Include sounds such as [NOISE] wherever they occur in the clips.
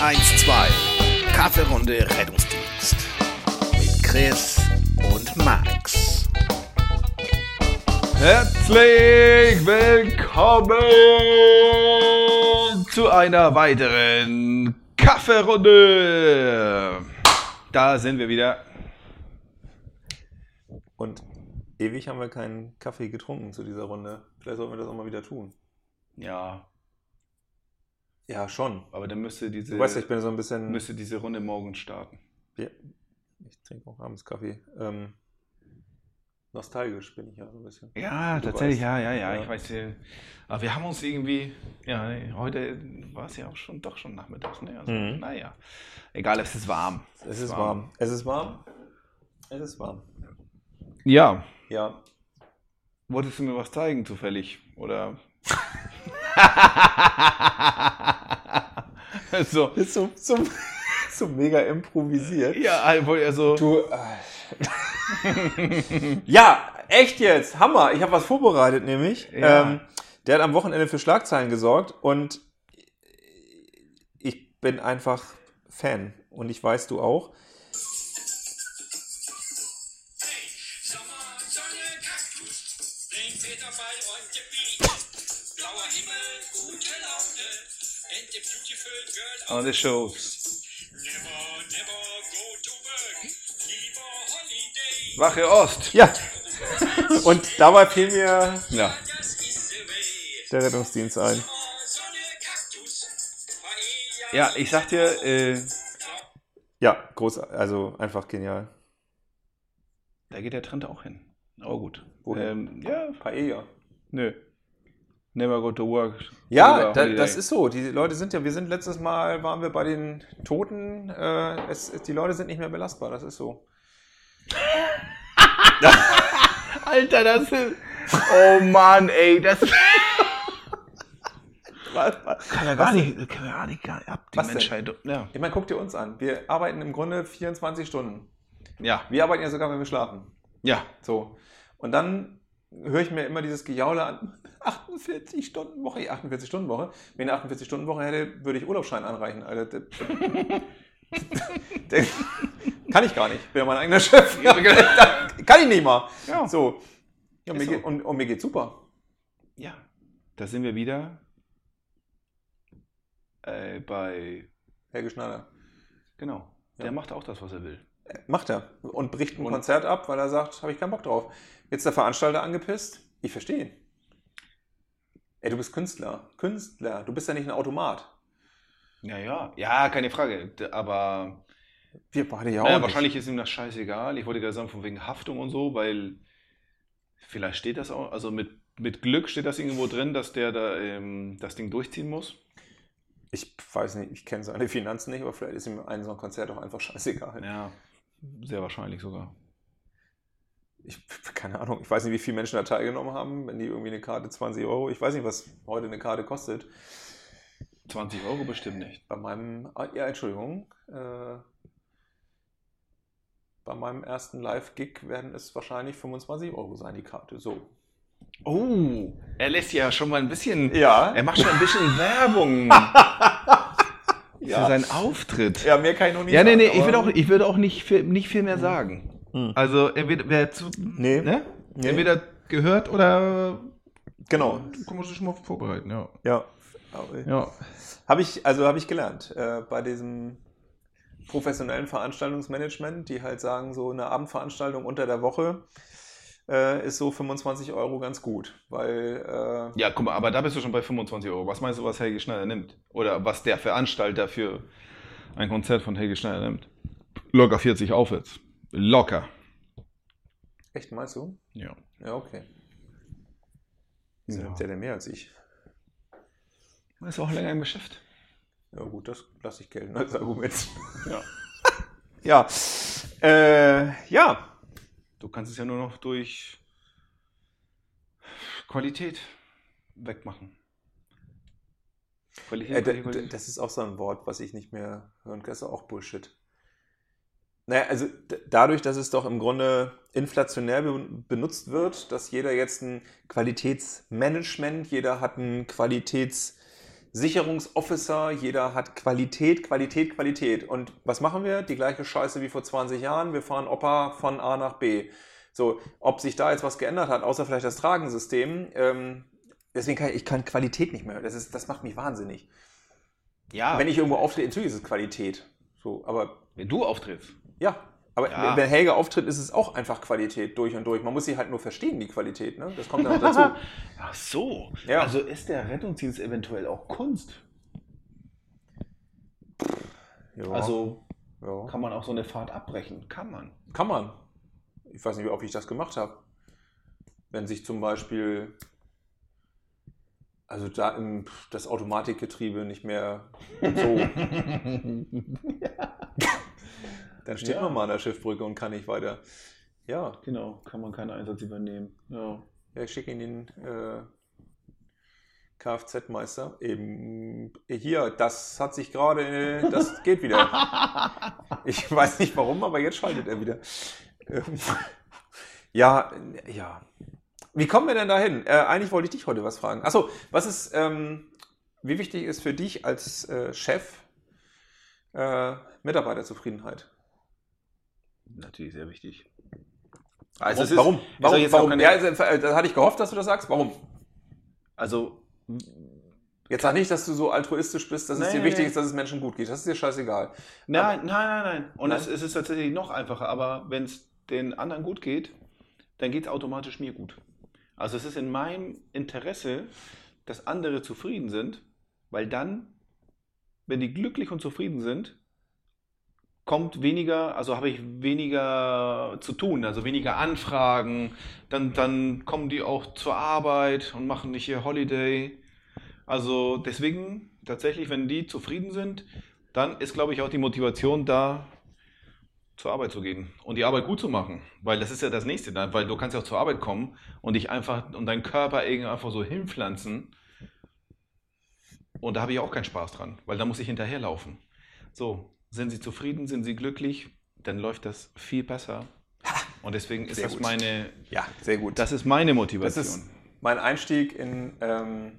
112. Kaffeerunde Rettungsdienst. Mit Chris und Max. Herzlich willkommen zu einer weiteren Kaffeerunde. Da sind wir wieder. Und ewig haben wir keinen Kaffee getrunken zu dieser Runde. Vielleicht sollten wir das auch mal wieder tun. Ja, Ja, schon. aber dann müsste diese, Du weißt ich bin so ein bisschen. müsste diese Runde morgen starten. Ja, ich trinke auch abends Kaffee. Ähm, nostalgisch bin ich ja so ein bisschen. Ja, Du tatsächlich, weißt. ja, ja, ja, Ja. ich weiß. Aber wir haben uns irgendwie, ja, heute war es ja auch schon, doch schon nachmittags, ne? Also, Mhm. naja, egal, es ist warm. Es ist warm. Es ist warm. Es ist warm. Ja, Ja. wolltest du mir was zeigen zufällig, oder? [LAUGHS] [LAUGHS] so, Ist so, so, [LAUGHS] so mega improvisiert. ja, also, Du. Äh. [LAUGHS] ja, echt jetzt. Hammer. Ich habe was vorbereitet, nämlich. Ja. Ähm, der hat am Wochenende für Schlagzeilen gesorgt und ich bin einfach Fan. Und ich weiß, du auch. On the shows. Wache Ost. Ja. [LAUGHS] Und dabei fiel mir Ja, der Rettungsdienst ein. Ja, ich sag dir, äh, Ja, groß, also einfach genial. da geht der Trend auch hin. Aber gut. Wohin? Ähm, ja, Paella. nö. Never go to work. Ja, da, das ist so. Die Leute sind ja, wir sind letztes Mal, waren wir bei den Toten, äh, es, die Leute sind nicht mehr belastbar, das ist so. [LAUGHS] Alter, das ist. Oh Mann, ey, das kann ja gar nicht, kann ja gar nicht gar nicht ab, die? Menschheit. Ja. Ich meine, guck dir uns an. Wir arbeiten im Grunde 24 Stunden. Ja. Wir arbeiten ja sogar, wenn wir schlafen. Ja. So. Und dann höre ich mir immer dieses Gejaule an. [LAUGHS] 48 Stunden Woche, 48 Stunden Woche. Wenn ich eine 48 Stunden Woche hätte, würde ich Urlaubsschein anreichen. Alter. [LAUGHS] Kann ich gar nicht. Bin ja mein eigener Chef. [LAUGHS] Kann ich nicht mal. Ja. So. Ja, mir so. geht, und, und mir geht super. Ja. Da sind wir wieder äh, bei. Helge Schneider. Genau. Der Ja. macht auch das, was er will. Macht er. Und bricht ein Und- Konzert ab, weil er sagt, habe ich keinen Bock drauf. Jetzt der Veranstalter angepisst. Ich verstehe ihn. Ey, du bist Künstler. Künstler. Du bist ja nicht ein Automat. Ja, ja. Ja, keine Frage. Aber Wir beide ja auch naja, wahrscheinlich ist ihm das scheißegal. Ich wollte gerade sagen, von wegen Haftung und so, weil vielleicht steht das auch, also mit, mit Glück steht das irgendwo drin, dass der da ähm, das Ding durchziehen muss. Ich weiß nicht, ich kenne seine Finanzen nicht, aber vielleicht ist ihm ein so ein Konzert auch einfach scheißegal. Ja, sehr wahrscheinlich sogar. Ich, keine Ahnung, ich weiß nicht, wie viele Menschen da teilgenommen haben, wenn die irgendwie eine Karte 20 Euro, ich weiß nicht, was heute eine Karte kostet. 20 Euro bestimmt nicht. Bei meinem, ah, ja, Entschuldigung, äh, bei meinem ersten Live-Gig werden es wahrscheinlich 25 Euro sein, die Karte. So. Oh, er lässt ja schon mal ein bisschen. Ja. Er macht schon ein bisschen [LAUGHS] Werbung [LAUGHS] für Ja. seinen Auftritt. Ja, mehr kann ich noch nicht Ja, nee, sagen, nee, ich würde auch, ich würde auch nicht viel, nicht viel mehr sagen. Hm. Also, entweder, wer zu, Nee. ne? Nee. entweder gehört oder Genau. kann man sich schon mal vorbereiten, ja. Ja. Ja. Habe ich, also habe ich gelernt, äh, bei diesem professionellen Veranstaltungsmanagement, die halt sagen, so eine Abendveranstaltung unter der Woche äh, ist so 25 Euro ganz gut, weil äh, Ja, guck mal, aber da bist du schon bei 25 Euro. Was meinst du, was Helge Schneider nimmt? Oder was der Veranstalter für ein Konzert von Helge Schneider nimmt? Locker 40 aufwärts. Locker. echt meinst du? Ja. Ja, okay. Wieso Ja. nimmt der denn mehr als ich? Ist auch länger im Geschäft. Ja gut, das lasse ich gelten als Argument. Ja. [LAUGHS] Ja. Äh, ja. Du kannst es ja nur noch durch Qualität wegmachen. Qualität, Äh, Qualität, das ist auch so ein Wort, was ich nicht mehr hören kann. Das ist auch Bullshit. Naja, also dadurch, dass es doch im Grunde inflationär be benutzt wird, dass jeder jetzt ein Qualitätsmanagement, jeder hat ein Qualitäts- Sicherungsofficer, jeder hat Qualität, Qualität, Qualität. Und was machen wir? Die gleiche Scheiße wie vor 20 Jahren. Wir fahren Opa von A nach B. So, ob sich da jetzt was geändert hat, außer vielleicht das Tragensystem, ähm, deswegen kann ich, ich kann Qualität nicht mehr. Das, ist, das macht mich wahnsinnig. Ja, Wenn ich irgendwo auftrete, natürlich ist es Qualität. So, aber wenn du auftrittst. ja, aber Ja. wenn Helge auftritt, ist es auch einfach Qualität durch und durch. Man muss sie halt nur verstehen, die Qualität. Ne? Das kommt dann noch dazu. [LAUGHS] Ach so. Ja. Also ist der Rettungsdienst eventuell auch Kunst? Ja, Also ja. kann man auch so eine Fahrt abbrechen? Kann man. Kann man. Ich weiß nicht, ob ich das gemacht habe. Wenn sich zum Beispiel, also da im, das Automatikgetriebe nicht mehr so, [LAUGHS] [LAUGHS] dann steht Ja. man mal an der Schiffbrücke und kann nicht weiter. Ja, Genau, kann man keinen Einsatz übernehmen. Ja. ja ich schicke Ihnen den äh, Kfz-Meister. Eben hier, das hat sich gerade, das geht wieder. [LAUGHS] Ich weiß nicht warum, aber jetzt schaltet er wieder. Ähm, [LAUGHS] Ja, ja. Wie kommen wir denn dahin? Äh, eigentlich wollte ich dich heute was fragen. Achso, was ist, ähm, wie wichtig ist für dich als äh, Chef äh, Mitarbeiterzufriedenheit? Natürlich sehr wichtig. Also es ist- warum? es Warum? warum? Ja, also, äh, das hatte ich gehofft, dass du das sagst. Warum? Also, Jetzt sag nicht, dass du so altruistisch bist, dass es Nee, dir wichtig nee. ist, dass es Menschen gut geht. Das ist dir scheißegal. nein, nein, nein, nein. Und Nein? Es, es ist tatsächlich noch einfacher, aber wenn es den anderen gut geht, dann geht es automatisch mir gut. Also es ist in meinem Interesse, dass andere zufrieden sind, weil dann, wenn die glücklich und zufrieden sind, kommt weniger, also habe ich weniger zu tun, also weniger Anfragen, dann, dann kommen die auch zur Arbeit und machen nicht ihr Holiday. Also deswegen tatsächlich, wenn die zufrieden sind, dann ist, glaube ich, auch die Motivation da, zur Arbeit zu gehen und die Arbeit gut zu machen. Weil das ist ja das Nächste, weil du kannst ja auch zur Arbeit kommen und dich einfach und deinen Körper irgendwie einfach so hinpflanzen. Und da habe ich auch keinen Spaß dran, weil da muss ich hinterherlaufen. So, sind sie zufrieden, sind sie glücklich, dann läuft das viel besser. Und deswegen ist Sehr das gut. meine, Ja, sehr gut. das ist meine Das Motivation. ist mein Einstieg in ähm,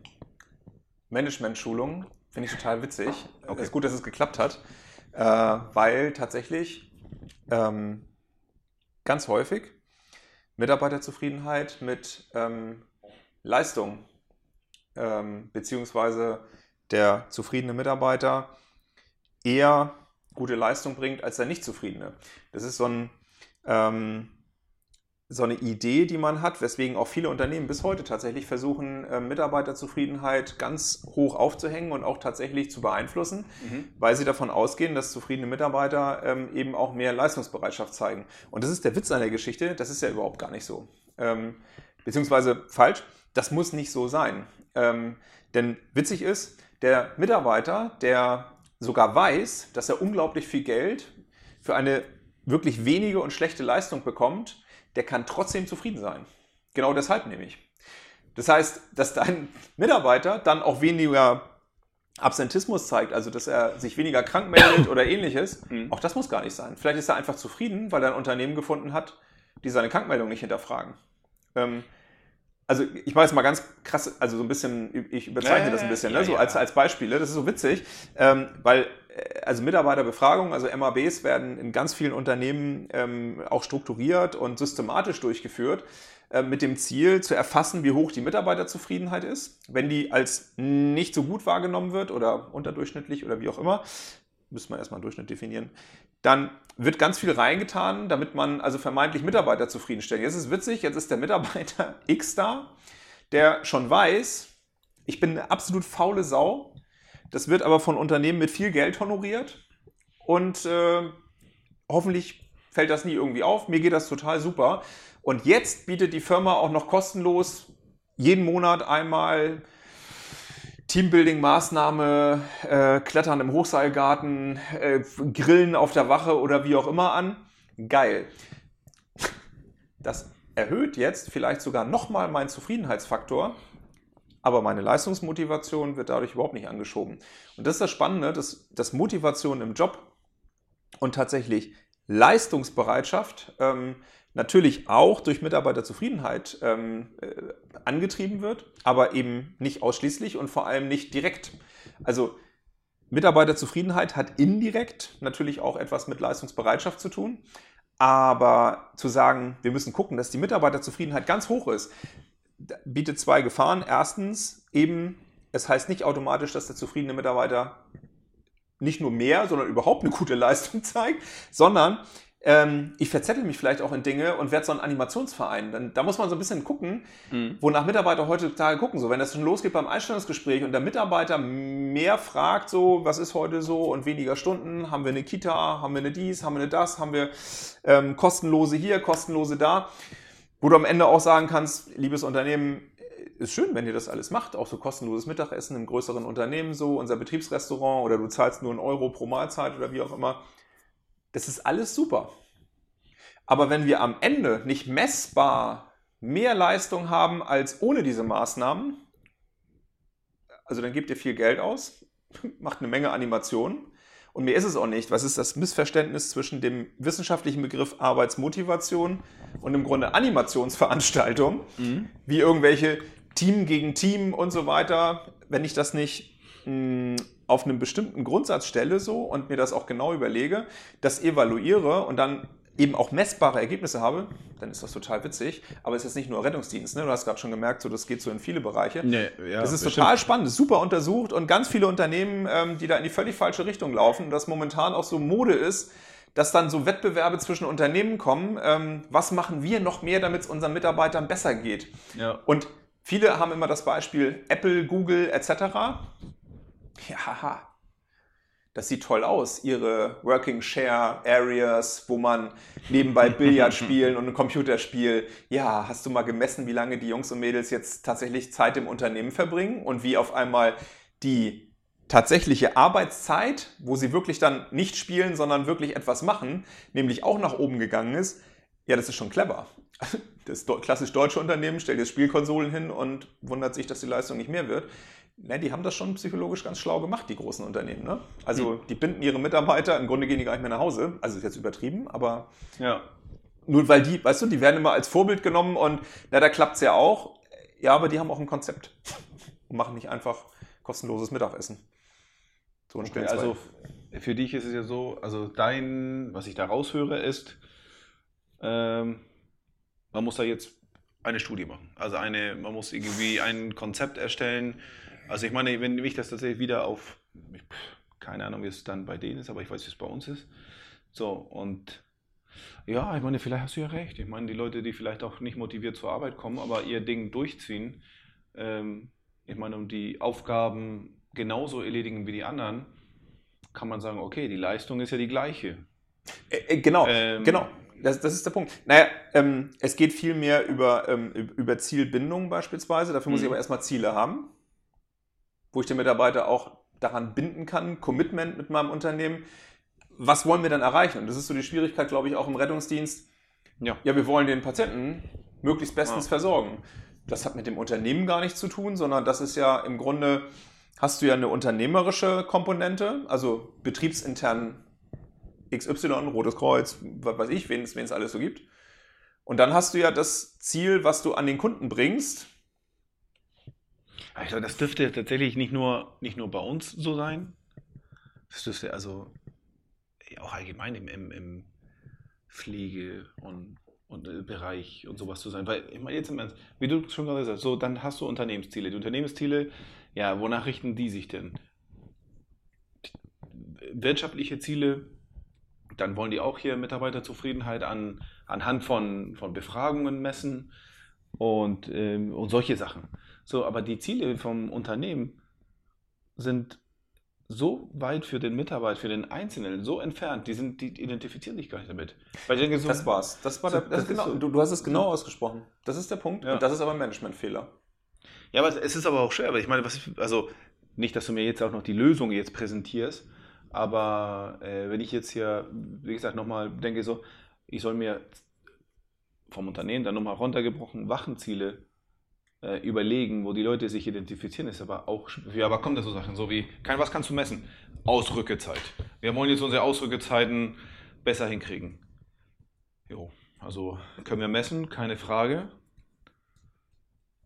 Management-Schulung. Finde ich total witzig. Okay. Es ist gut, dass es geklappt hat, äh, weil tatsächlich ähm, ganz häufig Mitarbeiterzufriedenheit mit ähm, Leistung ähm, beziehungsweise der zufriedene Mitarbeiter eher gute Leistung bringt als der nicht zufriedene. Das ist so ein ähm, so eine Idee, die man hat, weswegen auch viele Unternehmen bis heute tatsächlich versuchen, äh, Mitarbeiterzufriedenheit ganz hoch aufzuhängen und auch tatsächlich zu beeinflussen, Mhm. weil sie davon ausgehen, dass zufriedene Mitarbeiter ähm, eben auch mehr Leistungsbereitschaft zeigen. Und das ist der Witz an der Geschichte, das ist ja überhaupt gar nicht so. Ähm, beziehungsweise falsch, das muss nicht so sein. Ähm, denn witzig ist, der Mitarbeiter, der sogar weiß, dass er unglaublich viel Geld für eine wirklich wenige und schlechte Leistung bekommt, der kann trotzdem zufrieden sein. Genau deshalb nämlich. Das heißt, dass dein [LAUGHS] Mitarbeiter dann auch weniger Absentismus zeigt, also dass er sich weniger krank meldet oder ähnliches, [COUGHS] Mhm. auch das muss gar nicht sein. Vielleicht ist er einfach zufrieden, weil er ein Unternehmen gefunden hat, die seine Krankmeldung nicht hinterfragen. Ähm, also ich mache jetzt mal ganz krass, also so ein bisschen, ich überzeichne Ja, das ein bisschen, ja, ne? so ja. als, als Beispiele, das ist so witzig, ähm, weil äh, also Mitarbeiterbefragungen, also MABs werden in ganz vielen Unternehmen ähm, auch strukturiert und systematisch durchgeführt, äh, mit dem Ziel zu erfassen, wie hoch die Mitarbeiterzufriedenheit ist. Wenn die als nicht so gut wahrgenommen wird oder unterdurchschnittlich oder wie auch immer, müssen wir erstmal einen Durchschnitt definieren, dann wird ganz viel reingetan, damit man also vermeintlich Mitarbeiter zufriedenstellt. Jetzt ist witzig, jetzt ist der Mitarbeiter [LAUGHS] X da, der schon weiß, ich bin eine absolut faule Sau. Das wird aber von Unternehmen mit viel Geld honoriert und äh, hoffentlich fällt das nie irgendwie auf. Mir geht das total super. Und jetzt bietet die Firma auch noch kostenlos jeden Monat einmal Teambuilding-Maßnahme, äh, Klettern im Hochseilgarten, äh, Grillen auf der Wache oder wie auch immer an. Geil. Das erhöht jetzt vielleicht sogar nochmal meinen Zufriedenheitsfaktor, aber meine Leistungsmotivation wird dadurch überhaupt nicht angeschoben. Und das ist das Spannende, dass, dass Motivation im Job und tatsächlich Leistungsbereitschaft ähm, natürlich auch durch Mitarbeiterzufriedenheit ähm, äh, angetrieben wird, aber eben nicht ausschließlich und vor allem nicht direkt. Also Mitarbeiterzufriedenheit hat indirekt natürlich auch etwas mit Leistungsbereitschaft zu tun. Aber zu sagen, wir müssen gucken, dass die Mitarbeiterzufriedenheit ganz hoch ist, bietet zwei Gefahren. Erstens, eben, es heißt nicht automatisch, dass der zufriedene Mitarbeiter nicht nur mehr, sondern überhaupt eine gute Leistung [LAUGHS] zeigt, sondern ähm, ich verzettel mich vielleicht auch in Dinge und werde so ein Animationsverein. Dann, da muss man so ein bisschen gucken, Mhm. wonach Mitarbeiter heutzutage gucken. So, wenn das schon losgeht beim Einstellungsgespräch und der Mitarbeiter mehr fragt, so, was ist heute so und weniger Stunden, haben wir eine Kita, haben wir eine dies, haben wir eine das, haben wir ähm, kostenlose hier, kostenlose da, wo du am Ende auch sagen kannst, liebes Unternehmen, ist schön, wenn ihr das alles macht, auch so kostenloses Mittagessen im größeren Unternehmen, so unser Betriebsrestaurant oder du zahlst nur einen Euro pro Mahlzeit oder wie auch immer. Das ist alles super. Aber wenn wir am Ende nicht messbar mehr Leistung haben als ohne diese Maßnahmen, also dann gebt ihr viel Geld aus, [LAUGHS] macht eine Menge Animationen. Und mir ist es auch nicht. Was ist das Missverständnis zwischen dem wissenschaftlichen Begriff Arbeitsmotivation und im Grunde Animationsveranstaltung, wie irgendwelche Team gegen Team und so weiter, wenn ich das nicht mh, auf einem bestimmten Grundsatz stelle so und mir das auch genau überlege, das evaluiere und dann eben auch messbare Ergebnisse habe, dann ist das total witzig. Aber es ist jetzt nicht nur Rettungsdienst, ne? du hast gerade schon gemerkt, so, das geht so in viele Bereiche. Nee, ja, das ist bestimmt. total spannend, super untersucht und ganz viele Unternehmen, ähm, die da in die völlig falsche Richtung laufen und das momentan auch so Mode ist, dass dann so Wettbewerbe zwischen Unternehmen kommen. Ähm, was machen wir noch mehr, damit es unseren Mitarbeitern besser geht? Ja. Und viele haben immer das Beispiel Apple, Google etc. Ja. Das sieht toll aus, ihre Working Share Areas, wo man nebenbei [LAUGHS] Billard spielen und ein Computerspiel. Ja, hast du mal gemessen, wie lange die Jungs und Mädels jetzt tatsächlich Zeit im Unternehmen verbringen und wie auf einmal die tatsächliche Arbeitszeit, wo sie wirklich dann nicht spielen, sondern wirklich etwas machen, nämlich auch nach oben gegangen ist? Ja, das ist schon clever. [LAUGHS] Das klassisch deutsche Unternehmen stellt jetzt Spielkonsolen hin und wundert sich, dass die Leistung nicht mehr wird. Ne, die haben das schon psychologisch ganz schlau gemacht, die großen Unternehmen. Ne? Also die binden ihre Mitarbeiter, im Grunde gehen die gar nicht mehr nach Hause. Also ist jetzt übertrieben, aber Ja. nur weil die, weißt du, die werden immer als Vorbild genommen und na, da klappt es ja auch. Ja, aber die haben auch ein Konzept und machen nicht einfach kostenloses Mittagessen. So ein Okay, also für dich ist es ja so, also dein, was ich da raushöre, ist, ähm, man muss da jetzt eine Studie machen. Also eine, man muss irgendwie ein Konzept erstellen. Also ich meine, wenn ich das tatsächlich wieder auf, keine Ahnung, wie es dann bei denen ist, aber ich weiß, wie es bei uns ist. So, und ja, ich meine, vielleicht hast du ja recht. Ich meine, die Leute, die vielleicht auch nicht motiviert zur Arbeit kommen, aber ihr Ding durchziehen, ähm, ich meine, um die Aufgaben genauso erledigen wie die anderen, kann man sagen, okay, die Leistung ist ja die gleiche. Äh, äh, genau, Ähm, genau. Das, das ist der Punkt. Naja, ähm, es geht viel mehr über, ähm, über Zielbindung beispielsweise. Dafür muss ich Mhm. aber erstmal Ziele haben, wo ich den Mitarbeiter auch daran binden kann, Commitment mit meinem Unternehmen. Was wollen wir dann erreichen? Und das ist so die Schwierigkeit, glaube ich, auch im Rettungsdienst. Ja. Ja, wir wollen den Patienten möglichst bestens Ja. versorgen. Das hat mit dem Unternehmen gar nichts zu tun, sondern das ist ja im Grunde, hast du ja eine unternehmerische Komponente, also betriebsintern XY, Rotes Kreuz, was weiß ich, wen es wen es alles so gibt. Und dann hast du ja das Ziel, was du an den Kunden bringst. Glaube, das dürfte tatsächlich nicht nur, nicht nur bei uns so sein. Das dürfte also auch allgemein im, im, im Pflege- und, und äh, Bereich und sowas zu sein. Weil, ich meine, jetzt im Ernst, wie du schon gerade gesagt hast, so, dann hast du Unternehmensziele. Die Unternehmensziele, ja, wonach richten die sich denn? Wirtschaftliche Ziele, dann wollen die auch hier Mitarbeiterzufriedenheit an, anhand von, von Befragungen messen und, ähm, und solche Sachen. So, aber die Ziele vom Unternehmen sind so weit für den Mitarbeiter, für den Einzelnen, so entfernt, die, sind, die identifizieren sich gar nicht damit. Weil denke so, Das war's. Das war So, der, das das genau, so. du, du hast es genau ausgesprochen. Das ist der Punkt. Ja. Und das ist aber ein Managementfehler. Ja, aber es ist aber auch schwer, weil ich meine, was, also nicht, dass du mir jetzt auch noch die Lösung jetzt präsentierst, aber äh, wenn ich jetzt hier, wie gesagt, nochmal denke so, ich soll mir vom Unternehmen dann nochmal runtergebrochen Wachenziele äh, überlegen, wo die Leute sich identifizieren, ist aber auch, ja, aber kommt da so Sachen, so wie, kein, was kannst du messen? Ausrückezeit. Wir wollen jetzt unsere Ausrückezeiten besser hinkriegen. Jo, also können wir messen, keine Frage.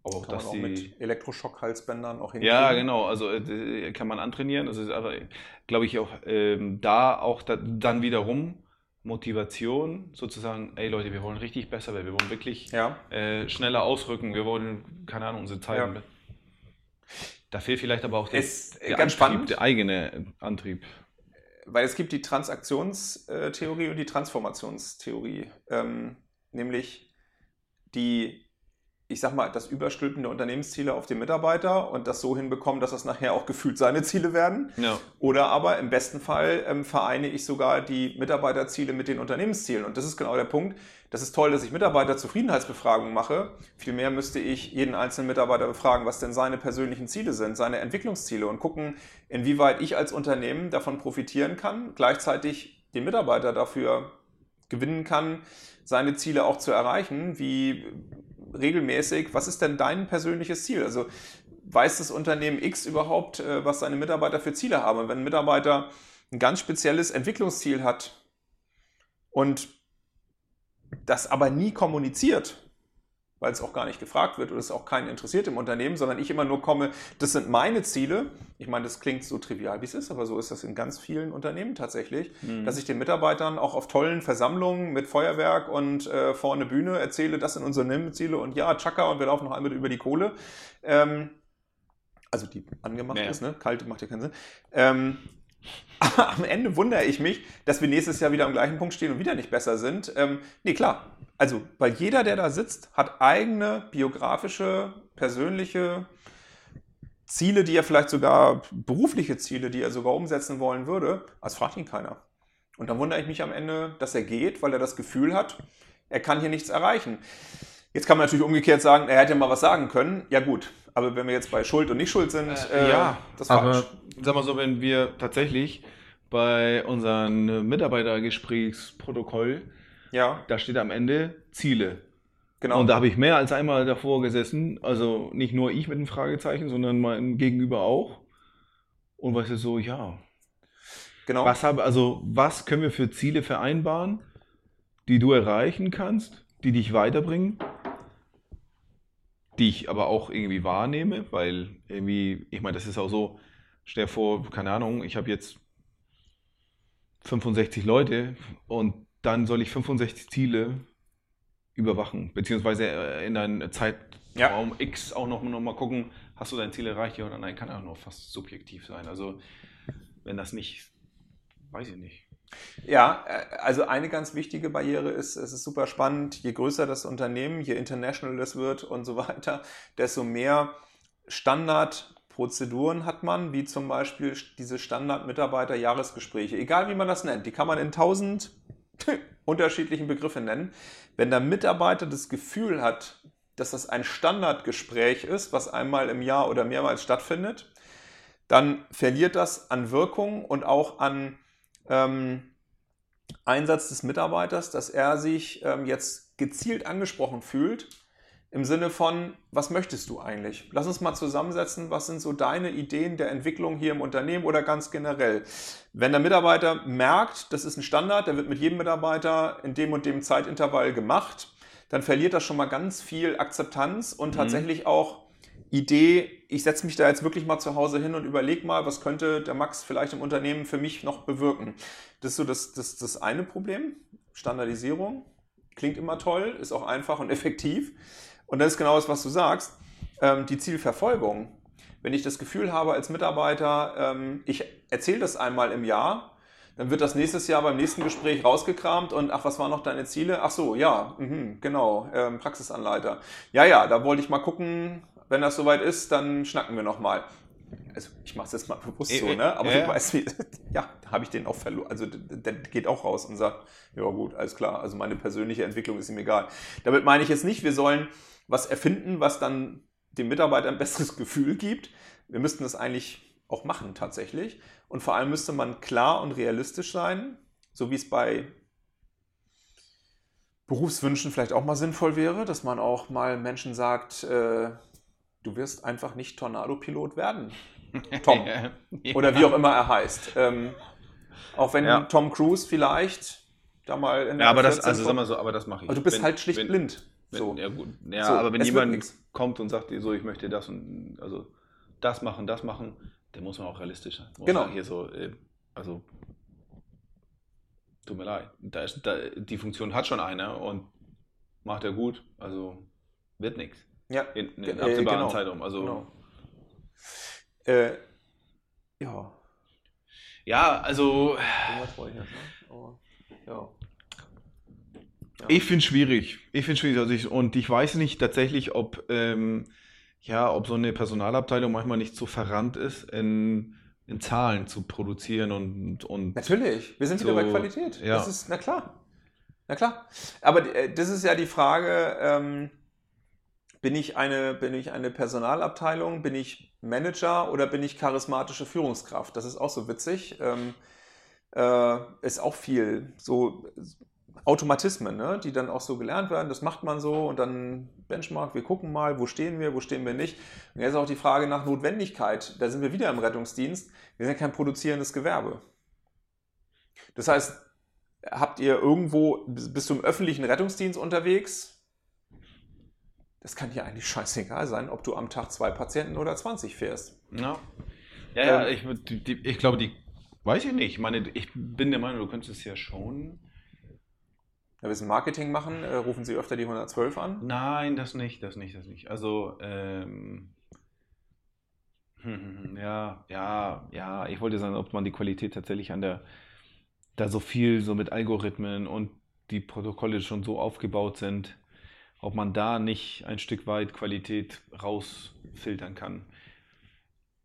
Aber auch, Kann man dass auch die. mit Elektroschock-Halsbändern auch Ja, hinkriegen. genau. Also äh, kann man antrainieren. Das ist aber, glaube ich, auch ähm, da auch da, dann wiederum Motivation, sozusagen, ey Leute, wir wollen richtig besser werden, wir wollen wirklich Ja. äh, schneller ausrücken, wir wollen, keine Ahnung, unsere Zeiten. Ja. Da fehlt vielleicht aber auch der, Ist, äh, der ganz Antrieb, spannend. der eigene Antrieb. Weil es gibt die Transaktionstheorie und die Transformationstheorie. Ähm, nämlich die, ich sag mal, das Überstülpen der Unternehmensziele auf den Mitarbeiter und das so hinbekommen, dass das nachher auch gefühlt seine Ziele werden. Ja. Oder aber im besten Fall ähm, vereine ich sogar die Mitarbeiterziele mit den Unternehmenszielen. Und das ist genau der Punkt. Das ist toll, dass ich Mitarbeiterzufriedenheitsbefragungen mache. Vielmehr müsste ich jeden einzelnen Mitarbeiter befragen, was denn seine persönlichen Ziele sind, seine Entwicklungsziele und gucken, inwieweit ich als Unternehmen davon profitieren kann, gleichzeitig den Mitarbeiter dafür gewinnen kann, seine Ziele auch zu erreichen, wie regelmäßig, was ist denn dein persönliches Ziel? Also weiß das Unternehmen X überhaupt, äh, was seine Mitarbeiter für Ziele haben? Wenn ein Mitarbeiter ein ganz spezielles Entwicklungsziel hat und das aber nie kommuniziert, weil es auch gar nicht gefragt wird oder es auch keinen interessiert im Unternehmen, sondern ich immer nur komme, das sind meine Ziele. Ich meine, das klingt so trivial, wie es ist, aber so ist das in ganz vielen Unternehmen tatsächlich, Mhm. dass ich den Mitarbeitern auch auf tollen Versammlungen mit Feuerwerk und äh, vorne Bühne erzähle, das sind unsere Unternehmensziele und ja, tschakka und wir laufen noch einmal über die Kohle. Ähm, also die angemacht Ja. ist, ne? Kalte macht ja keinen Sinn. Ähm, [LAUGHS] am Ende wundere ich mich, dass wir nächstes Jahr wieder am gleichen Punkt stehen und wieder nicht besser sind. Ähm, nee, klar. Also, weil jeder, der da sitzt, hat eigene biografische, persönliche Ziele, die er vielleicht sogar, berufliche Ziele, die er sogar umsetzen wollen würde. Das fragt ihn keiner. Und dann wundere ich mich am Ende, dass er geht, weil er das Gefühl hat, er kann hier nichts erreichen. Jetzt kann man natürlich umgekehrt sagen, er hätte mal was sagen können. Ja gut, aber wenn wir jetzt bei Schuld und nicht Schuld sind, äh, ja, das ist aber falsch. sag mal so, wenn wir tatsächlich bei unserem Mitarbeitergesprächsprotokoll, Ja, da steht am Ende Ziele. genau. Und da habe ich mehr als einmal davor gesessen, also nicht nur ich mit einem Fragezeichen, sondern mein Gegenüber auch. Und weißt du so, ja, genau. was habe, also was können wir für Ziele vereinbaren, die du erreichen kannst, die dich weiterbringen, die ich aber auch irgendwie wahrnehme, weil irgendwie, ich meine, das ist auch so, stell dir vor, keine Ahnung, ich habe jetzt 65 Leute und dann soll ich 65 Ziele überwachen, beziehungsweise äh, in einem Zeitraum X auch noch, noch mal gucken, hast du dein Ziel erreicht, ja oder nein, kann auch nur fast subjektiv sein. Also wenn das nicht, weiß ich nicht. Ja, äh, also eine ganz wichtige Barriere ist, es ist super spannend, je größer das Unternehmen, je international das wird und so [LAUGHS] weiter, desto mehr Standardprozeduren hat man, wie zum Beispiel diese Standard-Mitarbeiter-Jahresgespräche. Egal wie man das nennt, die kann man in tausend [LAUGHS] unterschiedlichen Begriffe nennen. Wenn der Mitarbeiter das Gefühl hat, dass das ein Standardgespräch ist, was einmal im Jahr oder mehrmals stattfindet, dann verliert das an Wirkung und auch an ähm, Einsatz des Mitarbeiters, dass er sich ähm, jetzt gezielt angesprochen fühlt, im Sinne von, was möchtest du eigentlich? Lass uns mal zusammensetzen, was sind so deine Ideen der Entwicklung hier im Unternehmen oder ganz generell? Wenn der Mitarbeiter merkt, das ist ein Standard, der wird mit jedem Mitarbeiter in dem und dem Zeitintervall gemacht, dann verliert das schon mal ganz viel Akzeptanz und Mhm. tatsächlich auch Idee, ich setze mich da jetzt wirklich mal zu Hause hin und überlege mal, was könnte der Max vielleicht im Unternehmen für mich noch bewirken. Das ist so das, das, das eine Problem. Standardisierung klingt immer toll, ist auch einfach und [LAUGHS] effektiv. Und das ist genau das, was du sagst. Ähm, die Zielverfolgung. Wenn ich das Gefühl habe als Mitarbeiter, ähm, ich erzähle das einmal im Jahr, dann wird das nächstes Jahr beim nächsten Gespräch rausgekramt und ach, was waren noch deine Ziele? Ach so, ja, mhm, genau, ähm, Praxisanleiter. Ja, ja, da wollte ich mal gucken, wenn das soweit ist, dann schnacken wir nochmal. Also ich mache es jetzt mal bewusst so, ne? Aber äh, du weißt, wie, [LAUGHS] ja, habe ich den auch verloren. Also der geht auch raus und sagt, ja gut, alles klar, also meine persönliche Entwicklung ist ihm egal. Damit meine ich jetzt nicht, wir sollen was erfinden, was dann dem Mitarbeiter ein [LAUGHS] besseres Gefühl gibt. Wir müssten das eigentlich auch machen tatsächlich. Und vor allem müsste man klar und realistisch sein, so wie es bei Berufswünschen vielleicht auch mal sinnvoll wäre, dass man auch mal Menschen sagt, äh, du wirst einfach nicht Tornado-Pilot werden. [LAUGHS] Tom. Oder wie auch immer er heißt. Ähm, auch wenn Ja. Tom Cruise vielleicht da mal in Ja, aber das, 14 also sag mal so, aber das mache ich. aber du bist Wenn- halt schlicht wenn- blind. So. Ja, gut. Ja, So, aber wenn jemand kommt und sagt, so, ich möchte das und also das machen, das machen, dann muss man auch realistisch sein. Genau. Hier so, äh, also tut mir leid. Da ist, da, die Funktion hat schon einer und macht er gut, also wird nichts. Ja, In, in äh, absehbaren genau. Zeitraum. Also genau. Äh, ja, ja, also. Ich finde es schwierig. Ich finde schwierig. Also ich, und ich weiß nicht tatsächlich, ob, ähm, ja, ob so eine Personalabteilung manchmal nicht so verrannt ist, in, in Zahlen zu produzieren und, und Natürlich, wir sind So, wieder bei Qualität. ja. Das ist, na klar. Na klar. Aber äh, das ist ja die Frage, ähm, bin ich, eine, bin ich eine Personalabteilung, bin ich Manager oder bin ich charismatische Führungskraft? Das ist auch so witzig. Ähm, äh, ist auch viel so Automatismen, ne? die dann auch so gelernt werden. Das macht man so und dann Benchmark, wir gucken mal, wo stehen wir, wo stehen wir nicht. Und jetzt auch die Frage nach Notwendigkeit. Da sind wir wieder im Rettungsdienst. Wir sind kein produzierendes Gewerbe. Das heißt, habt ihr irgendwo, bist du im öffentlichen Rettungsdienst unterwegs? Das kann dir eigentlich scheißegal sein, ob du am Tag zwei Patienten oder 20 fährst. ja. Ja, ja, Ähm, ich, die, ich glaube, die, weiß ich nicht. Ich meine, ich bin der Meinung, du könntest es ja schon. Wenn wir Marketing machen, äh, rufen sie öfter die 112 an. Nein, das nicht, das nicht, das nicht. Also, ähm, hm, ja, ja, ja, ich wollte sagen, ob man die Qualität tatsächlich an der, da so viel so mit Algorithmen und die Protokolle schon so aufgebaut sind, ob man da nicht ein Stück weit Qualität rausfiltern kann.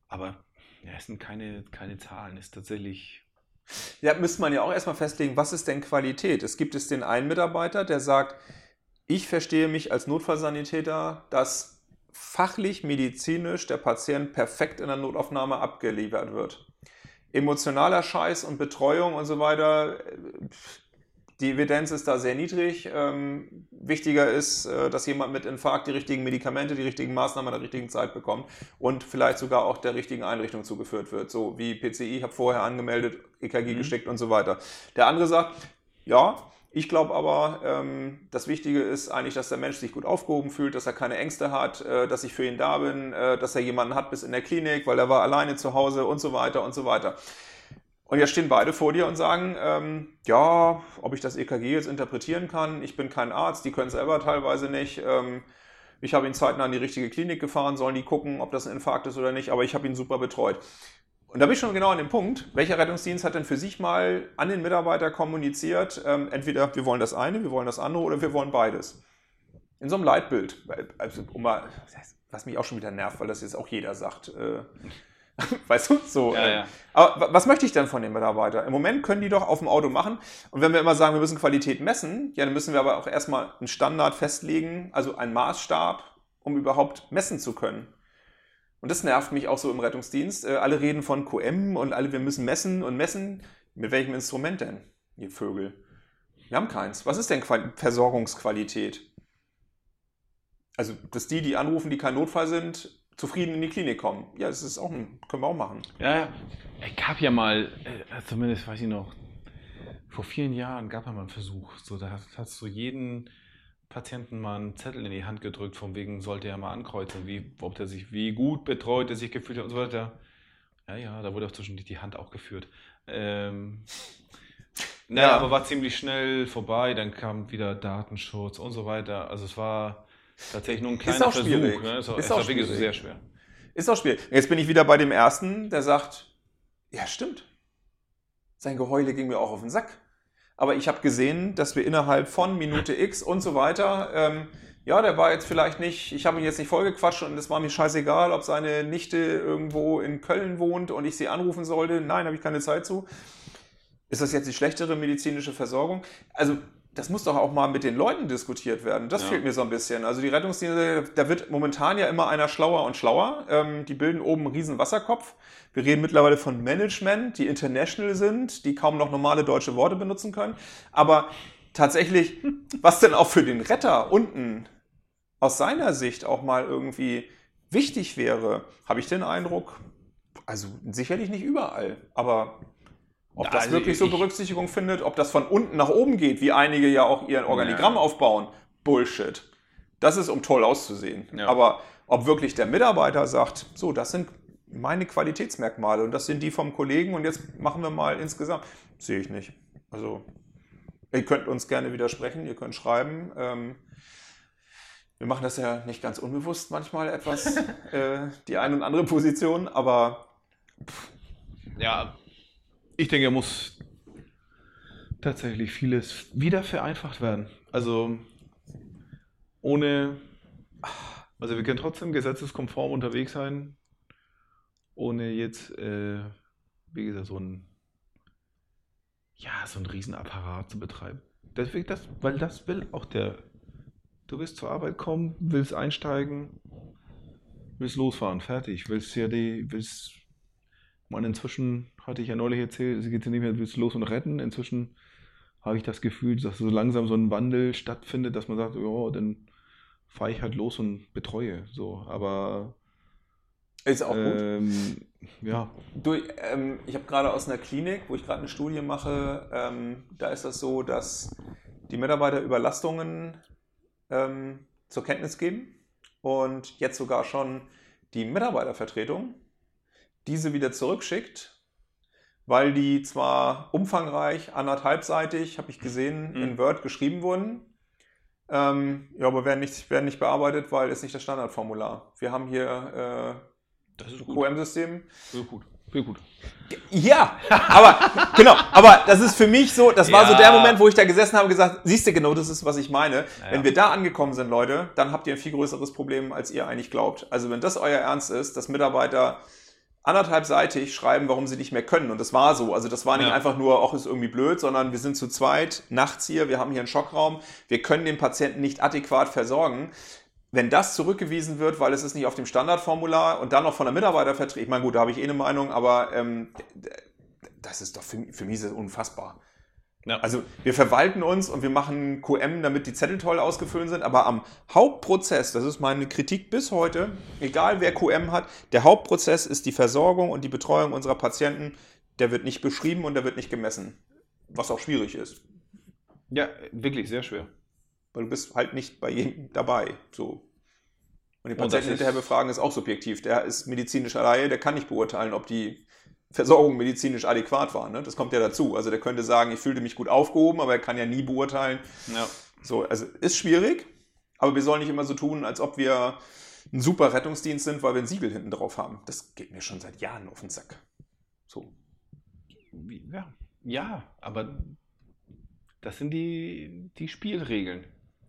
Aber ja, es sind keine, keine Zahlen, es ist tatsächlich. Ja, müsste man ja auch erstmal festlegen, was ist denn Qualität? Es gibt es den einen Mitarbeiter, der sagt, ich verstehe mich als Notfallsanitäter, dass fachlich, medizinisch der Patient perfekt in der Notaufnahme abgeliefert wird. Emotionaler Scheiß und Betreuung und so weiter, äh, die Evidenz ist da sehr niedrig. Ähm, wichtiger ist, äh, dass jemand mit Infarkt die richtigen Medikamente, die richtigen Maßnahmen an der richtigen Zeit bekommt und vielleicht sogar auch der richtigen Einrichtung zugeführt wird. So wie PCI, habe vorher angemeldet, EKG Mhm. geschickt und so weiter. Der andere sagt, ja, ich glaube aber, ähm, das Wichtige ist eigentlich, dass der Mensch sich gut aufgehoben fühlt, dass er keine Ängste hat, äh, dass ich für ihn da bin, äh, dass er jemanden hat bis in der Klinik, weil er war alleine zu Hause und so weiter und so weiter. Und jetzt stehen beide vor dir und sagen, ähm, ja, ob ich das EKG jetzt interpretieren kann, ich bin kein Arzt, die können es selber teilweise nicht. Ähm, ich habe ihn zeitnah in die richtige Klinik gefahren, sollen die gucken, ob das ein Infarkt ist oder nicht, aber ich habe ihn super betreut. Und da bin ich schon genau an dem Punkt, welcher Rettungsdienst hat denn für sich mal an den Mitarbeiter kommuniziert, ähm, entweder wir wollen das eine, wir wollen das andere oder wir wollen beides. In so einem Leitbild, also, um mal, was mich auch schon wieder nervt, weil das jetzt auch jeder sagt. Äh, [LAUGHS] weißt du, so. Ja, äh, ja. aber wa- was möchte ich denn von den Mitarbeitern? Im Moment können die doch auf dem Auto machen. Und wenn wir immer sagen, wir müssen Qualität messen, ja, dann müssen wir aber auch erstmal einen Standard festlegen, also einen Maßstab, um überhaupt messen zu können. Und das nervt mich auch so im Rettungsdienst. Äh, alle reden von QM und alle, wir müssen messen und messen. Mit welchem Instrument denn, ihr Vögel? Wir haben keins. Was ist denn Qual Versorgungsqualität? Also, dass die, die anrufen, die kein Notfall sind, zufrieden in die Klinik kommen. Ja, das ist auch ein, können wir auch machen. Ja, ja. Ich gab ja mal, äh, zumindest weiß ich noch, vor vielen Jahren gab es mal einen Versuch. So, da hast, hast du jeden Patienten mal einen Zettel in die Hand gedrückt, von wegen sollte er mal ankreuzen, wie, ob der sich, wie gut betreut er sich gefühlt hat und so weiter. Ja, ja, da wurde auch zwischendurch die Hand auch geführt. Ähm, naja, Ja. aber war ziemlich schnell vorbei, dann kam wieder Datenschutz und so weiter. Also es war tatsächlich nur ein kleiner auch Versuch. schwierig. Ne? Ist es war auch schwierig. sehr schwer. Ist auch schwierig. Jetzt bin ich wieder bei dem ersten, der sagt, ja stimmt. Sein Geheule ging mir auch auf den Sack. Aber ich habe gesehen, dass wir innerhalb von Minute X und so weiter, ähm, ja, der war jetzt vielleicht nicht, ich habe ihn jetzt nicht vollgequatscht und es war mir scheißegal, ob seine Nichte irgendwo in Köln wohnt und ich sie anrufen sollte. Nein, habe ich keine Zeit zu. Ist das jetzt die schlechtere medizinische Versorgung? Also, das muss doch auch mal mit den Leuten diskutiert werden. Das Ja. fehlt mir so ein bisschen. Also die Rettungsdienste, da wird momentan ja immer einer schlauer und schlauer. Ähm, die bilden oben einen riesen Wasserkopf. Wir reden mittlerweile von Management, die international sind, die kaum noch normale deutsche Worte benutzen können. Aber tatsächlich, was denn auch für den Retter unten aus seiner Sicht auch mal irgendwie wichtig wäre, habe ich den Eindruck, also sicherlich nicht überall, aber ob das also wirklich so ich- Berücksichtigung findet, ob das von unten nach oben geht, wie einige ja auch ihr Organigramm Ja. aufbauen, Bullshit. Das ist, um toll auszusehen. Ja. Aber ob wirklich der Mitarbeiter sagt, so, das sind meine Qualitätsmerkmale und das sind die vom Kollegen und jetzt machen wir mal insgesamt, sehe ich nicht. Also, ihr könnt uns gerne widersprechen, ihr könnt schreiben. Ähm, wir machen das ja nicht ganz unbewusst manchmal etwas, [LAUGHS] äh, die eine und andere Position, aber Ja, ich denke, er muss tatsächlich vieles wieder vereinfacht werden. Also ohne, also wir können trotzdem gesetzeskonform unterwegs sein, ohne jetzt, äh, wie gesagt, so ein, ja, so ein Riesenapparat zu betreiben. Deswegen das, weil das will auch der, du willst zur Arbeit kommen, willst einsteigen, willst losfahren, fertig, willst ja die, willst man, inzwischen hatte ich ja neulich erzählt, es geht ja nicht mehr willst los und retten. Inzwischen habe ich das Gefühl, dass so langsam so ein Wandel stattfindet, dass man sagt, ja, dann fahre ich halt los und betreue. So, aber ist auch gut. ähm, ja, Du, ähm, ich habe gerade aus einer Klinik, wo ich gerade eine Studie mache, ähm, da ist das so, dass die Mitarbeiter Überlastungen ähm, zur Kenntnis geben und jetzt sogar schon die Mitarbeitervertretung diese wieder zurückschickt, weil die zwar umfangreich, anderthalbseitig, habe ich gesehen, Mhm. in Word geschrieben wurden, ähm, ja, aber werden nicht, werden nicht bearbeitet, weil es nicht das Standardformular. Wir haben hier das äh, gut. QM-System, Sehr gut. Sehr gut. ja, aber genau, aber das ist für mich so, das war so der Moment, wo ich da gesessen habe und gesagt, siehst du genau, das ist, was ich meine. Ja. Wenn wir da angekommen sind, Leute, dann habt ihr ein viel größeres Problem, als ihr eigentlich glaubt. Also wenn das euer Ernst ist, dass Mitarbeiter anderthalbseitig schreiben, warum sie nicht mehr können. Und das war so. Also das war nicht Ja. einfach nur, ach, ist irgendwie blöd, sondern wir sind zu zweit, nachts hier, wir haben hier einen Schockraum, wir können den Patienten nicht adäquat versorgen. Wenn das zurückgewiesen wird, weil es ist nicht auf dem Standardformular und dann noch von der Mitarbeitervertretung, ich meine, gut, da habe ich eh eine Meinung, aber ähm, das ist doch für, mich- für mich ist das unfassbar. Ja. Also wir verwalten uns und wir machen QM, damit die Zettel toll ausgefüllt sind, aber am Hauptprozess, das ist meine Kritik bis heute, egal wer QM hat, der Hauptprozess ist die Versorgung und die Betreuung unserer Patienten, der wird nicht beschrieben und der wird nicht gemessen, was auch schwierig ist, Ja, wirklich sehr schwer. weil du bist halt nicht bei jedem dabei, so. Und Und das Patienten ist- hinterher befragen ist auch subjektiv. Der ist medizinischer Laie, der kann nicht beurteilen, ob die Versorgung medizinisch adäquat war. Ne? Das kommt ja dazu. Also der könnte sagen, ich fühlte mich gut aufgehoben, aber er kann ja nie beurteilen, Ja. So, also ist schwierig, aber wir sollen nicht immer so tun, als ob wir ein super Rettungsdienst sind, weil wir ein Siegel hinten drauf haben. Das geht mir schon seit Jahren auf den Sack. So. Ja, ja, aber das sind die, die Spielregeln.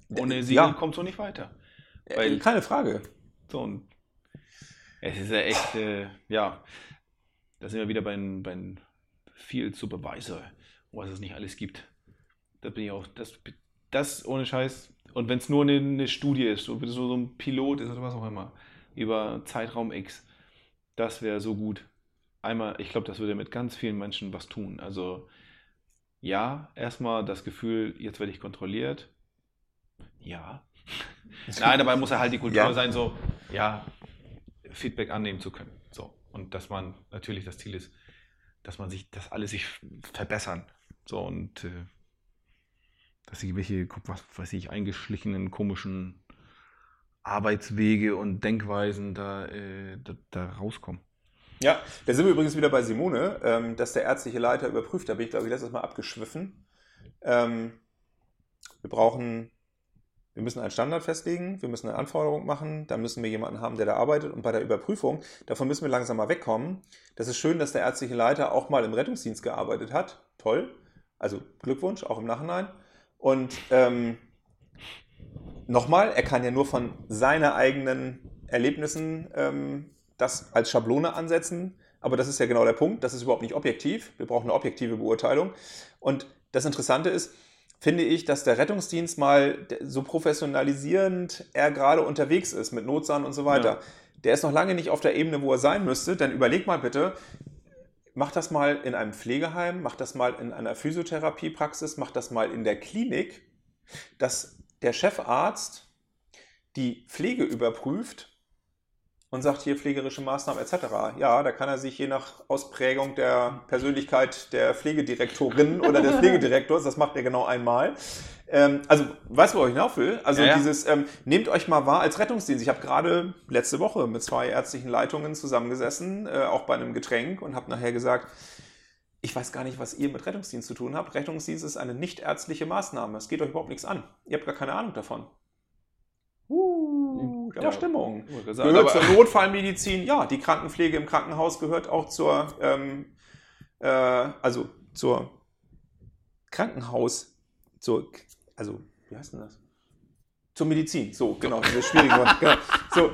Ohne Siegel ja. kommt so nicht weiter. Weil, Keine Frage. So, es ist ja echt, äh, ja, da sind wir wieder bei einem bei einem Field Supervisor, was es nicht alles gibt. Da bin ich auch, das, das ohne Scheiß. Und wenn es nur eine, eine Studie ist, so, so so ein Pilot ist oder was auch immer, über Zeitraum X, das wäre so gut. Einmal, ich glaube, das würde mit ganz vielen Menschen was tun. Also, ja, erstmal das Gefühl, jetzt werde ich kontrolliert. Ja. [LAUGHS] Nein, dabei muss er halt die Kultur Ja. sein, so, ja, Feedback annehmen zu können. Und dass man natürlich das Ziel ist, dass man sich, dass alle sich verbessern. So und äh, dass sie welche, was weiß ich, eingeschlichenen, komischen Arbeitswege und Denkweisen da, äh, da, da rauskommen. Ja, da sind wir übrigens wieder bei Simone, ähm, dass der ärztliche Leiter überprüft. Da bin ich, glaube ich, letztes Mal abgeschwiffen. Ähm, wir brauchen, wir müssen einen Standard festlegen, wir müssen eine Anforderung machen, da müssen wir jemanden haben, der da arbeitet. Und bei der Überprüfung, davon müssen wir langsam mal wegkommen. Das ist schön, dass der ärztliche Leiter auch mal im Rettungsdienst gearbeitet hat. Toll. Also Glückwunsch, auch im Nachhinein. Und ähm, nochmal, er kann ja nur von seinen eigenen Erlebnissen ähm, das als Schablone ansetzen. Aber das ist ja genau der Punkt. Das ist überhaupt nicht objektiv. Wir brauchen eine objektive Beurteilung. Und das Interessante ist, finde ich, dass der Rettungsdienst mal so professionalisierend er gerade unterwegs ist mit Notsahn und so weiter. Ja. Der ist noch lange nicht auf der Ebene, wo er sein müsste. Denn überleg mal bitte, mach das mal in einem Pflegeheim, mach das mal in einer Physiotherapiepraxis, mach das mal in der Klinik, dass der Chefarzt die Pflege überprüft und sagt hier pflegerische Maßnahmen etc. Ja, da kann er sich je nach Ausprägung der Persönlichkeit der Pflegedirektorin [LAUGHS] oder des Pflegedirektors, das macht er genau einmal. Ähm, also, weißt du, wo ich hinauf will? Also Ja, ja. dieses, ähm, nehmt euch mal wahr als Rettungsdienst. Ich habe gerade letzte Woche mit zwei ärztlichen Leitungen zusammengesessen, äh, auch bei einem Getränk und habe nachher gesagt, ich weiß gar nicht, was ihr mit Rettungsdienst zu tun habt. Rettungsdienst ist eine nicht ärztliche Maßnahme. Es geht euch überhaupt nichts an. Ihr habt gar keine Ahnung davon. War Ja. Stimmung. Gesagt, Gehört zur Notfallmedizin. Ja, die Krankenpflege im Krankenhaus gehört auch zur, ähm, äh, also zur Krankenhaus, zur, also, wie heißt denn das? Zur Medizin. So, genau, das ist schwierig. geworden. genau. So.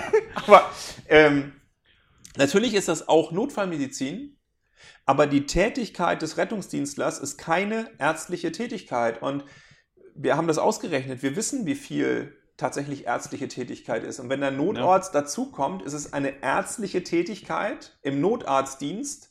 [LAUGHS] Aber ähm, natürlich ist das auch Notfallmedizin, aber die Tätigkeit des Rettungsdienstlers ist keine ärztliche Tätigkeit. Und wir haben das ausgerechnet. Wir wissen, wie viel tatsächlich ärztliche Tätigkeit ist. Und wenn der Notarzt dazukommt, ist es eine ärztliche Tätigkeit im Notarztdienst,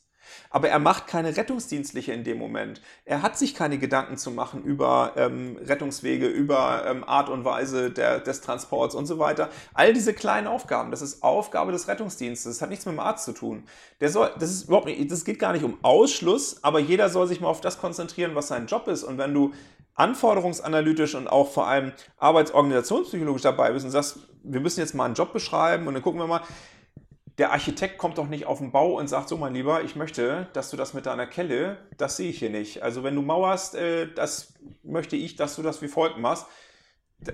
aber er macht keine rettungsdienstliche in dem Moment. Er hat sich keine Gedanken zu machen über ähm, Rettungswege, über ähm, Art und Weise der, des Transports und so weiter. All diese kleinen Aufgaben, das ist Aufgabe des Rettungsdienstes. Das hat nichts mit dem Arzt zu tun. Der soll, das ist überhaupt nicht, das geht gar nicht um Ausschluss, aber jeder soll sich mal auf das konzentrieren, was sein Job ist. Und wenn du anforderungsanalytisch und auch vor allem arbeitsorganisationspsychologisch dabei bist und sagst, wir müssen jetzt mal einen Job beschreiben und dann gucken wir mal, der Architekt kommt doch nicht auf den Bau und sagt, so mein Lieber, ich möchte, dass du das mit deiner Kelle, das sehe ich hier nicht. Also wenn du mauerst, äh, das möchte ich, dass du das wie folgt machst.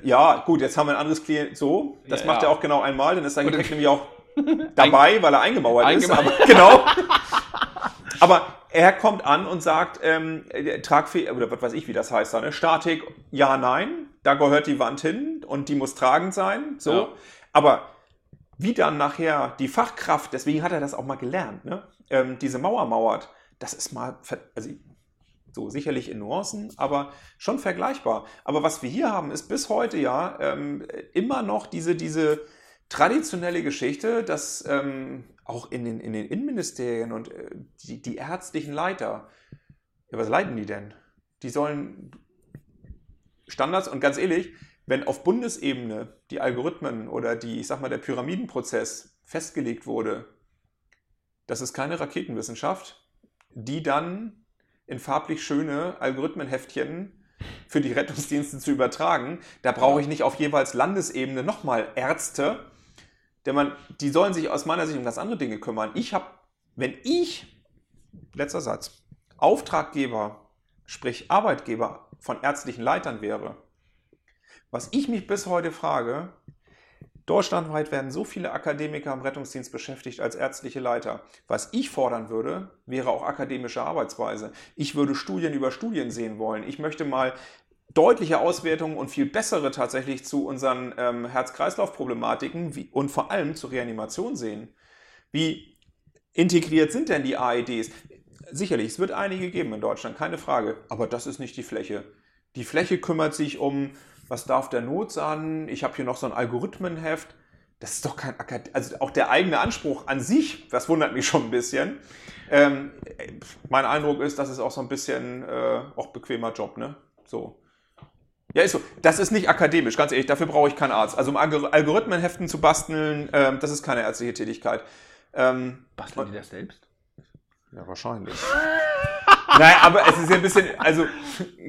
Ja, gut, jetzt haben wir ein anderes Klient, so, das Ja, macht ja. er auch genau einmal, dann ist der Architekt nämlich auch [LAUGHS] dabei, weil er eingemauert ist. Eingemauert. [LAUGHS] [LAUGHS] Aber, genau. Aber er kommt an und sagt, ähm, äh, tragfähig, oder was weiß ich, wie das heißt ne? Statik, ja, nein, da gehört die Wand hin und die muss tragend sein, so. Ja. Aber wie dann nachher die Fachkraft, deswegen hat er das auch mal gelernt, ne? ähm, diese Mauer mauert, das ist mal, also so sicherlich in Nuancen, aber schon vergleichbar. Aber was wir hier haben, ist bis heute ja ähm, immer noch diese, diese traditionelle Geschichte, dass ähm, auch in den, in den Innenministerien und äh, die, die ärztlichen Leiter, ja, was leiten die denn? Die sollen Standards und ganz ehrlich, wenn auf Bundesebene die Algorithmen oder die, ich sag mal, der Pyramidenprozess festgelegt wurde, das ist keine Raketenwissenschaft, die dann in farblich schöne Algorithmenheftchen für die Rettungsdienste zu übertragen. Da brauche ich nicht auf jeweils Landesebene nochmal Ärzte, denn man, die sollen sich aus meiner Sicht um ganz andere Dinge kümmern. Ich habe, wenn ich, letzter Satz, Auftraggeber, sprich Arbeitgeber von ärztlichen Leitern wäre, was ich mich bis heute frage, deutschlandweit werden so viele Akademiker im Rettungsdienst beschäftigt als ärztliche Leiter. Was ich fordern würde, wäre auch akademische Arbeitsweise. Ich würde Studien über Studien sehen wollen. Ich möchte mal deutliche Auswertungen und viel bessere tatsächlich zu unseren ähm, Herz-Kreislauf-Problematiken und vor allem zur Reanimation sehen. Wie integriert sind denn die AEDs? Sicherlich, es wird einige geben in Deutschland, keine Frage. Aber das ist nicht die Fläche. Die Fläche kümmert sich um, was darf der Not sein? Ich habe hier noch so ein Algorithmenheft. Das ist doch kein Akad also auch der eigene Anspruch an sich, das wundert mich schon ein bisschen. Ähm, äh, mein Eindruck ist, das ist auch so ein bisschen äh, auch bequemer Job, ne? So. Ja, ist so. Das ist nicht akademisch, ganz ehrlich. Dafür brauche ich keinen Arzt. Also um Algor- Algorithmenheften zu basteln, ähm, das ist keine ärztliche Tätigkeit. Ähm, Basteln die das selbst? ja, wahrscheinlich. [LAUGHS] Nein, aber es ist ja ein bisschen, also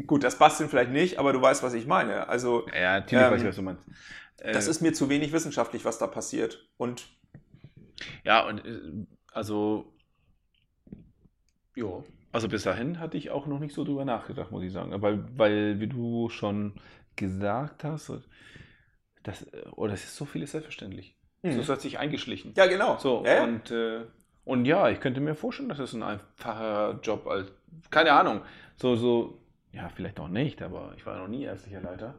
gut, das Basteln vielleicht nicht, aber du weißt, was ich meine. Also Ja, natürlich Ähm, weiß ich, was du meinst. Äh, das ist mir zu wenig wissenschaftlich, was da passiert. Und Ja, und äh, also, ja, also bis dahin hatte ich auch noch nicht so drüber nachgedacht, muss ich sagen. Weil, weil wie du schon gesagt hast, das, äh, oh, das ist so vieles selbstverständlich. Mhm. Das hat sich eingeschlichen. ja, genau. So, ja. und, äh, und ja, ich könnte mir vorstellen, dass es ein einfacher Job als, keine Ahnung, so, so, ja, vielleicht auch nicht, aber ich war noch nie ärztlicher Leiter.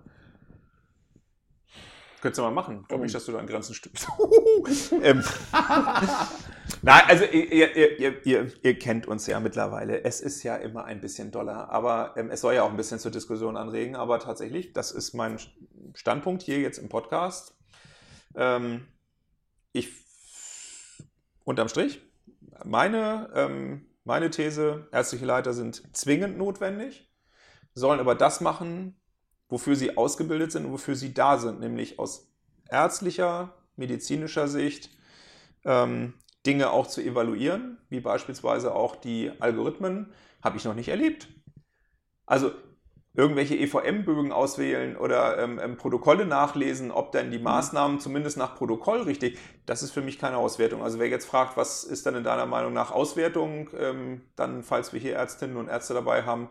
Könntest du mal machen. Ich glaube nicht, dass du da an Grenzen stimmst. [LAUGHS] ähm. [LAUGHS] Nein, also ihr, ihr, ihr, ihr, ihr kennt uns ja mittlerweile. Es ist ja immer ein bisschen doller, aber ähm, es soll ja auch ein bisschen zur Diskussion anregen. Aber tatsächlich, das ist mein Standpunkt hier jetzt im Podcast. Ähm, ich, unterm Strich, meine, ähm, meine These, ärztliche Leiter sind zwingend notwendig, sollen aber das machen, wofür sie ausgebildet sind und wofür sie da sind, nämlich aus ärztlicher, medizinischer Sicht ähm, Dinge auch zu evaluieren, wie beispielsweise auch die Algorithmen, habe ich noch nicht erlebt. Also irgendwelche EVM-Bögen auswählen oder ähm, ähm, Protokolle nachlesen, ob denn die Maßnahmen zumindest nach Protokoll richtig, das ist für mich keine Auswertung. Also wer jetzt fragt, was ist dann in deiner Meinung nach Auswertung, ähm, dann, falls wir hier Ärztinnen und Ärzte dabei haben,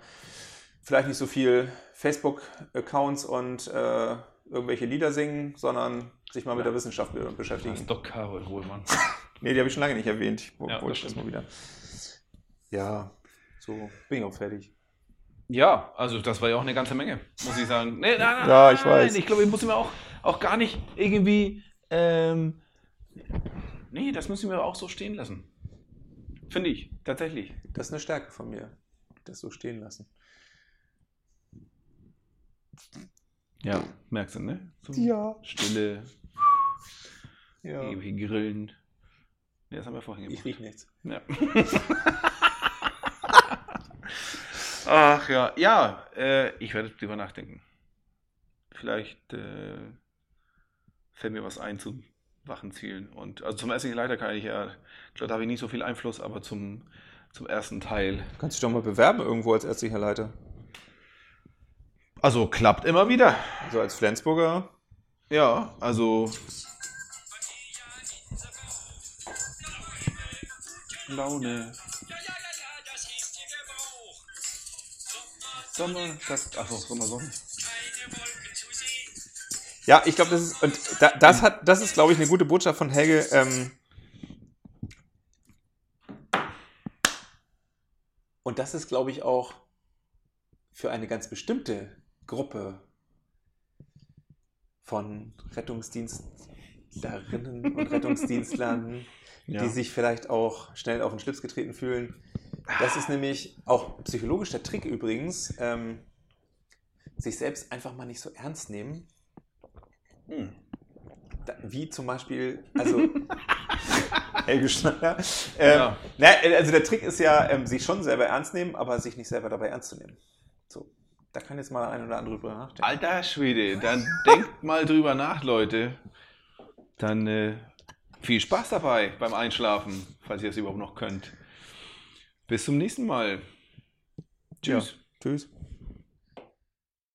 vielleicht nicht so viel Facebook-Accounts und äh, irgendwelche Lieder singen, sondern sich mal mit der Wissenschaft be- beschäftigen. Das ist doch Karol Wohlmann. [LAUGHS] Nee, die habe ich schon lange nicht erwähnt. Ich wo- Ja, wollte das das mal wieder. Ja, so bin ich auch fertig. Ja, also das war ja auch eine ganze Menge, muss ich sagen. Nee, nein, nein, Ja, ich nein, weiß. Ich glaube, ich muss mir auch, auch gar nicht irgendwie. Ähm, nee, das müssen wir auch so stehen lassen. Finde ich, tatsächlich. Das ist eine Stärke von mir, das so stehen lassen. Ja, merkst du, ne? So Ja. Stille, ja. ewige Grillen. Nee, das haben wir vorhin Ich gemacht. riech nichts. Ja. [LAUGHS] Ach ja, ja, äh, ich werde drüber nachdenken. Vielleicht äh, fällt mir was ein zu wachen Zielen. Und also zum ärztlichen Leiter kann ich ja, ich glaube, da habe ich nicht so viel Einfluss, aber zum, zum ersten Teil. Du kannst dich doch mal bewerben irgendwo als ärztlicher Leiter. Also klappt immer wieder. Also als Flensburger. Ja, also Laune. Sommer, Sommer, das, achso, Sommer, Sonne. Ja, ich glaube, das ist, und da, das hat, das ist, glaube ich, eine gute Botschaft von Helge. Ähm, und das ist, glaube ich, auch für eine ganz bestimmte Gruppe von Rettungsdienstlerinnen und Rettungsdienstlern, [LAUGHS] Ja. die sich vielleicht auch schnell auf den Schlips getreten fühlen. Das ist nämlich auch psychologisch der Trick übrigens, ähm, sich selbst einfach mal nicht so ernst nehmen. Hm. Da, wie zum Beispiel, also [LAUGHS] Helge Schneider. Ähm, Ja. na, also der Trick ist ja, ähm, sich schon selber ernst nehmen, aber sich nicht selber dabei ernst zu nehmen. So, da kann jetzt mal ein oder andere drüber nachdenken. Alter Schwede, dann denkt mal drüber nach, Leute. Dann äh, viel Spaß dabei beim Einschlafen, falls ihr es überhaupt noch könnt. Bis zum nächsten Mal. Tschüss. Tschüss.